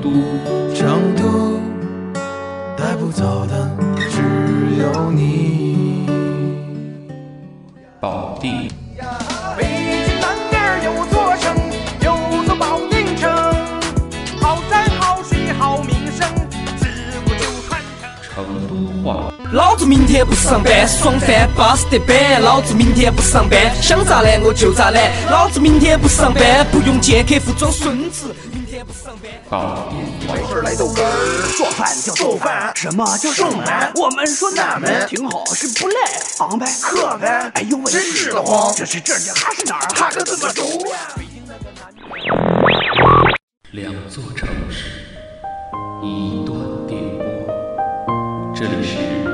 都，成都带不走的只有你。宝地，成都话，老子明天不上班，爽翻巴适得板。老子明天不上班，想咋懒我就咋懒。老子明天不上班，不用见客户装孙子。明天不上班。宝地事来豆干儿，做饭叫做饭，什么叫送饭？我们说俺们挺好，是不赖，昂呗，磕呗，哎呦喂，真是的慌，这是这儿还是哪儿？哈个怎么走呀？两座城市，一段电波。这里。是